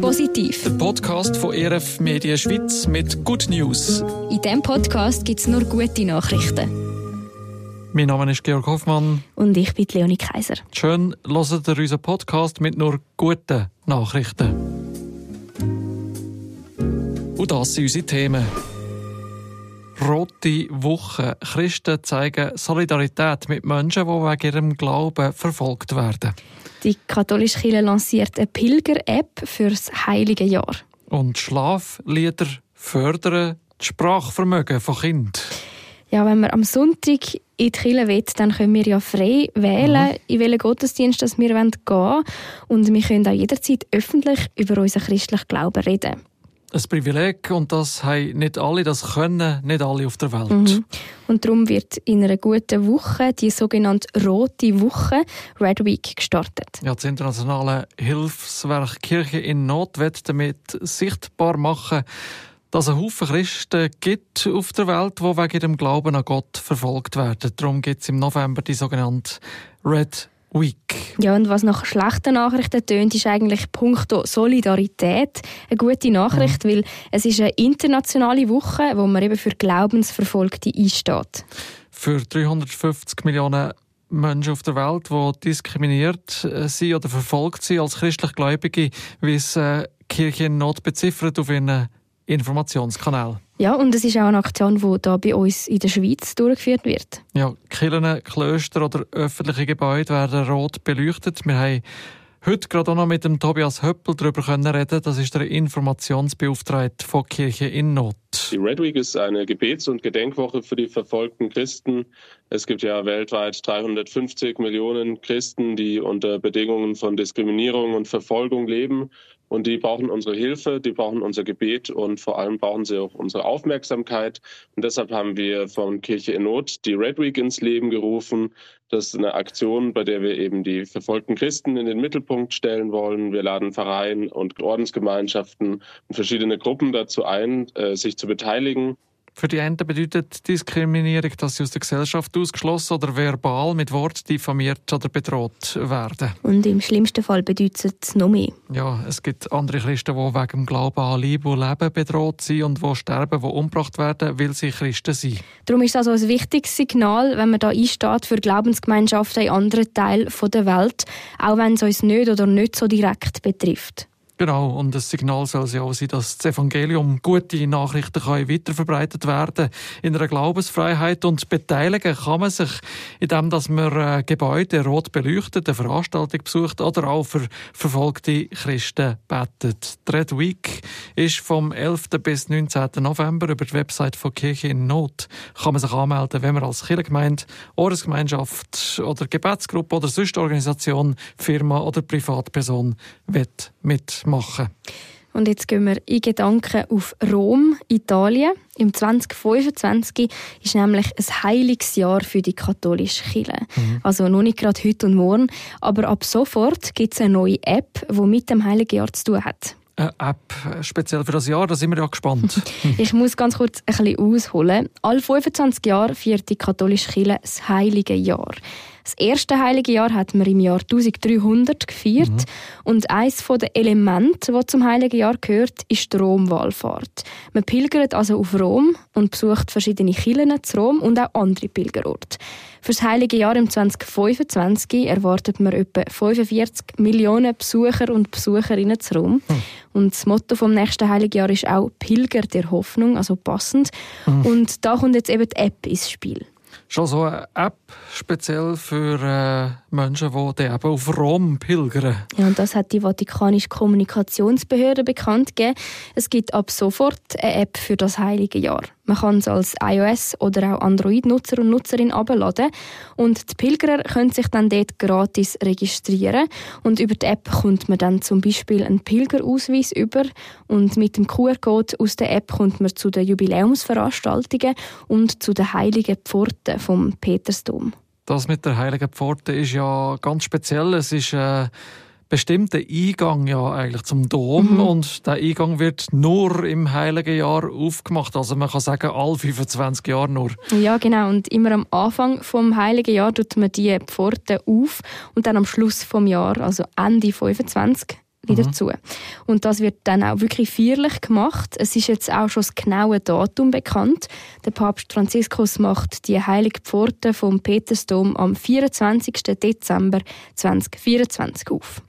Positiv. Der Podcast von ERF Media Schweiz mit Good News. In diesem Podcast gibt es nur gute Nachrichten. Mein Name ist Georg Hoffmann. Und ich bin Leonie Kaiser. Schön, hört ihr unseren Podcast mit nur guten Nachrichten. Und das sind unsere Themen. Rote Woche. Christen zeigen Solidarität mit Menschen, die wegen ihrem Glauben verfolgt werden. Die katholische Kirche lanciert eine Pilger-App fürs Heilige Jahr. Und Schlaflieder fördern das Sprachvermögen von Kindern. Ja, wenn wir am Sonntag in die Kirche will, dann können wir ja frei wählen, mhm. in welchen Gottesdienst wir gehen wollen. Und wir können auch jederzeit öffentlich über unseren christlichen Glauben reden ein Privileg und das haben nicht alle, das können nicht alle auf der Welt. Mhm. Und darum wird in einer guten Woche die sogenannte Rote Woche, Red Week, gestartet. Ja, das internationale Hilfswerk Kirche in Not wird damit sichtbar machen, dass es Haufen Christen gibt auf der Welt, die wegen ihrem Glauben an Gott verfolgt werden. Darum gibt es im November die sogenannte Red Week. Ja, und was nach schlechten Nachrichten tönt, ist eigentlich punkto Solidarität eine gute Nachricht, mhm. weil es ist eine internationale Woche, wo man eben für Glaubensverfolgte einsteht. Für 350 Millionen Menschen auf der Welt, die diskriminiert äh, sind oder verfolgt sind als christlich Gläubige, wie es äh, Kirche in Not beziffert auf ihren Informationskanal. Ja, und es ist auch eine Aktion, die hier bei uns in der Schweiz durchgeführt wird. Ja, Kirchen, Klöster oder öffentliche Gebäude werden rot beleuchtet. Wir haben heute gerade auch noch mit dem Tobias Höppel darüber reden. Das ist der Informationsbeauftragte von Kirche in Not. Die Red Week ist eine Gebets- und Gedenkwoche für die verfolgten Christen. Es gibt ja weltweit 350 Millionen Christen, die unter Bedingungen von Diskriminierung und Verfolgung leben. Und die brauchen unsere Hilfe, die brauchen unser Gebet und vor allem brauchen sie auch unsere Aufmerksamkeit. Und deshalb haben wir von Kirche in Not die Red Week ins Leben gerufen. Das ist eine Aktion, bei der wir eben die verfolgten Christen in den Mittelpunkt stellen wollen. Wir laden Vereine und Ordensgemeinschaften und verschiedene Gruppen dazu ein, äh, sich zu beteiligen. Für die einen bedeutet Diskriminierung, dass sie aus der Gesellschaft ausgeschlossen oder verbal mit Wort diffamiert oder bedroht werden. Und im schlimmsten Fall bedeutet es noch mehr. Ja, es gibt andere Christen, die wegen dem Glauben an Liebe und Leben bedroht sind und die sterben, die umgebracht werden, weil sie Christen sind. Darum ist das also ein wichtiges Signal, wenn man da einsteht für Glaubensgemeinschaften in anderen Teilen der Welt, auch wenn es uns nicht oder nicht so direkt betrifft. Genau, und das Signal soll ja auch sein, dass das Evangelium, gute Nachrichten können weiterverbreitet werden in einer Glaubensfreiheit und beteiligen kann man sich, indem dass man äh, Gebäude rot beleuchtet, eine Veranstaltung besucht oder auch für verfolgte Christen betet. Die Red Week ist vom 11. bis 19. November über die Website von Kirche in Not. Kann man sich anmelden, wenn man als Kirchengemeinde, Ordensgemeinschaft oder Gebetsgruppe oder sonst Organisation, Firma oder Privatperson mitmachen machen. Und jetzt gehen wir in Gedanken auf Rom, Italien. Im 2025 ist nämlich ein heiliges Jahr für die katholische Kirche. Mhm. Also noch nicht gerade heute und morgen, aber ab sofort gibt es eine neue App, die mit dem heiligen Jahr zu tun hat. Eine App speziell für das Jahr, da sind wir ja gespannt. ich muss ganz kurz ein bisschen ausholen. Alle 25 Jahre feiert die katholische Kirche das heilige Jahr. Das erste heilige Jahr hat man im Jahr 1300 gefeiert. Mhm. Und eines der Elemente, das zum heiligen Jahr gehört, ist die Romwallfahrt. Man pilgert also auf Rom und besucht verschiedene Kirchen zu Rom und auch andere Pilgerorte. Für das heilige Jahr im 2025 erwartet man etwa 45 Millionen Besucher und Besucherinnen zu Rom. Mhm. Und das Motto vom nächsten heiligen Jahr ist auch Pilger der Hoffnung, also passend. Mhm. Und da kommt jetzt eben die App ins Spiel schon so eine App speziell für äh, Menschen, die eben auf Rom pilgern. Ja, und das hat die Vatikanische Kommunikationsbehörde bekannt gegeben. Es gibt ab sofort eine App für das Heilige Jahr. Man kann es als iOS- oder auch Android-Nutzer und Nutzerin abladen und die Pilgerer können sich dann dort gratis registrieren und über die App kommt man dann zum Beispiel einen Pilgerausweis über und mit dem QR-Code aus der App kommt man zu den Jubiläumsveranstaltungen und zu den heiligen Pforten vom Petersdom. Das mit der heiligen Pforte ist ja ganz speziell. Es ist äh bestimmter Eingang ja eigentlich zum Dom mhm. und der Eingang wird nur im Heiligen Jahr aufgemacht. Also man kann sagen, alle 25 Jahre nur. Ja, genau. Und immer am Anfang vom Heiligen Jahr tut man die Pforte auf und dann am Schluss vom Jahr, also Ende 25, mhm. zu. Und das wird dann auch wirklich feierlich gemacht. Es ist jetzt auch schon das genaue Datum bekannt. Der Papst Franziskus macht die heilige Pforte vom Petersdom am 24. Dezember 2024 auf.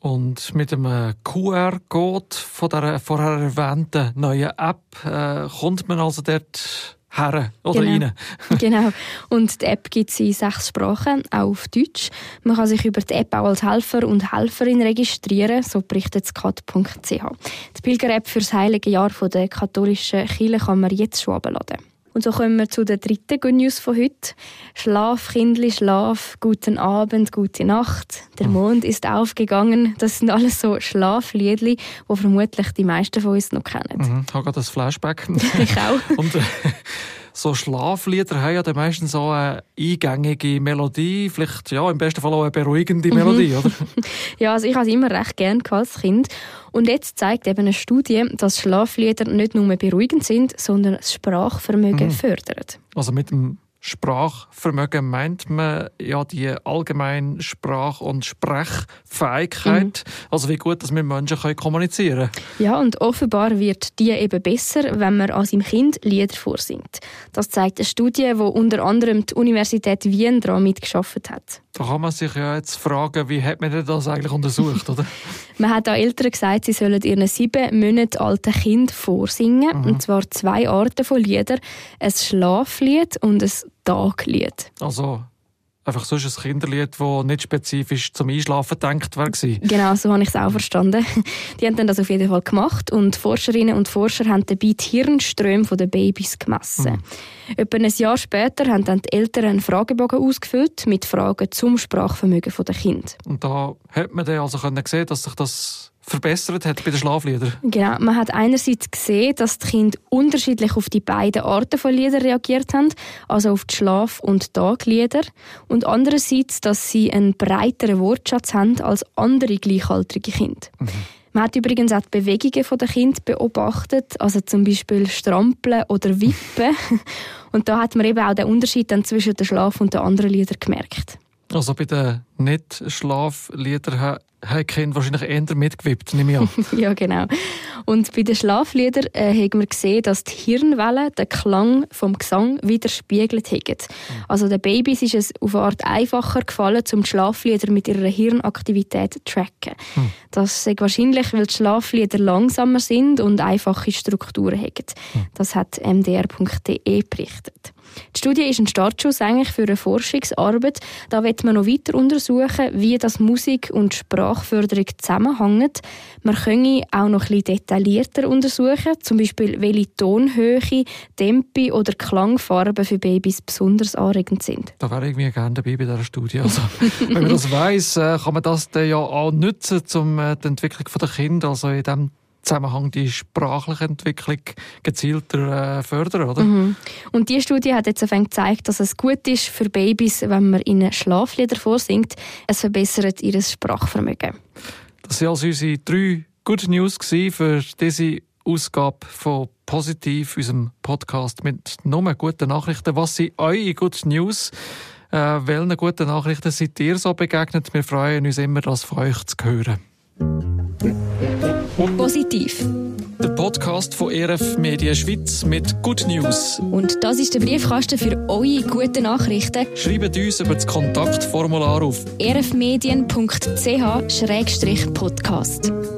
Und mit dem QR-Code von der vorher erwähnten neuen App äh, kommt man also dort her oder genau. rein. genau. Und die App gibt es in sechs Sprachen, auch auf Deutsch. Man kann sich über die App auch als Helfer und Helferin registrieren, so berichtet kat.ch. Die Pilger-App für das Heilige Jahr der katholischen Kirche kann man jetzt schon abladen. Und so kommen wir zu der dritten Good News von heute. Schlaf, Kindli, schlaf, guten Abend, gute Nacht. Der hm. Mond ist aufgegangen. Das sind alles so Schlafliedli, die vermutlich die meisten von uns noch kennen. Mhm, ich habe gerade das Flashback. Ich auch. Und, äh, so Schlaflieder haben ja dann meistens so eine eingängige Melodie, vielleicht ja, im besten Fall auch eine beruhigende Melodie, mhm. oder? ja, also ich habe es immer recht gern als Kind. Und jetzt zeigt eben eine Studie, dass Schlaflieder nicht nur beruhigend sind, sondern das Sprachvermögen mhm. fördern. Also mit dem Sprachvermögen meint man ja die allgemeine Sprach- und Sprechfähigkeit. Mhm. Also wie gut, dass wir Menschen können kommunizieren können. Ja, und offenbar wird die eben besser, wenn man an seinem Kind Lieder vorsingt. Das zeigt eine Studie, wo unter anderem die Universität Wien daran mitgeschafft hat. Da kann man sich ja jetzt fragen, wie hat man das eigentlich untersucht, oder? man hat an Eltern gesagt, sie sollen ihren sieben Monate alten Kind vorsingen. Mhm. Und zwar zwei Arten von Liedern. Ein Schlaflied und ein Taglied. Also einfach sonst ein Kinderlied, das nicht spezifisch zum Einschlafen denkt war. Genau, so habe ich es auch verstanden. Die haben dann das auf jeden Fall gemacht und Forscherinnen und Forscher haben dabei die Hirnströme der Babys gemessen. Mhm. Etwa ein Jahr später haben dann die Eltern einen Fragebogen ausgefüllt mit Fragen zum Sprachvermögen der Kinder. Und da hat man dann also sehen, dass sich das verbessert hat bei den Schlafliedern? Genau, man hat einerseits gesehen, dass die Kinder unterschiedlich auf die beiden Arten von Liedern reagiert haben, also auf die Schlaf- und Taglieder, und andererseits, dass sie einen breiteren Wortschatz haben als andere gleichaltrige Kinder. Mhm. Man hat übrigens auch die Bewegungen der Kinder beobachtet, also zum Beispiel Strampeln oder Wippen. Und da hat man eben auch den Unterschied dann zwischen dem Schlaf und den anderen Liedern gemerkt. Also bei den Nicht-Schlafliedern haben Kinder wahrscheinlich eher mitgewippt, nehme ich an. ja, genau. Und bei den Schlafliedern äh, haben wir gesehen, dass die Hirnwellen den Klang vom Gesang widerspiegelt haben. Mhm. Also den Babys ist es auf eine Art einfacher gefallen, um die Schlaflieder mit ihrer Hirnaktivität zu tracken. Mhm. Das ist wahrscheinlich, weil die Schlaflieder langsamer sind und einfache Strukturen haben. Mhm. Das hat mdr.de berichtet. Die Studie ist ein Startschuss eigentlich für eine Forschungsarbeit. Da wird man noch weiter untersuchen, wie das Musik und Sprachförderung zusammenhängen. Man könne auch noch ein detaillierter untersuchen, zum Beispiel welche Tonhöhe, Tempi oder Klangfarben für Babys besonders anregend sind. Da wäre ich irgendwie gerne dabei bei dieser Studie. Also, wenn man das weiss, äh, kann man das dann ja auch nutzen, um äh, die Entwicklung der Kinder, also in dem Zusammenhang die sprachliche Entwicklung gezielter äh, fördern, oder? Mhm. Und die Studie hat jetzt gezeigt, dass es gut ist für Babys, wenn man ihnen Schlaflieder vorsingt. Es verbessert ihr Sprachvermögen. Das waren also unsere drei Good News für diese Ausgabe von Positiv, unserem Podcast mit nur guten Nachrichten. Was sind eure Good News? Äh, welchen guten Nachrichten seid ihr so begegnet? Wir freuen uns immer, das von euch zu hören. Positiv. Der Podcast von RF Media Schweiz mit Good News. Und das ist der Briefkasten für eure guten Nachrichten. Schreibt uns über das Kontaktformular auf rfmedien.ch-podcast.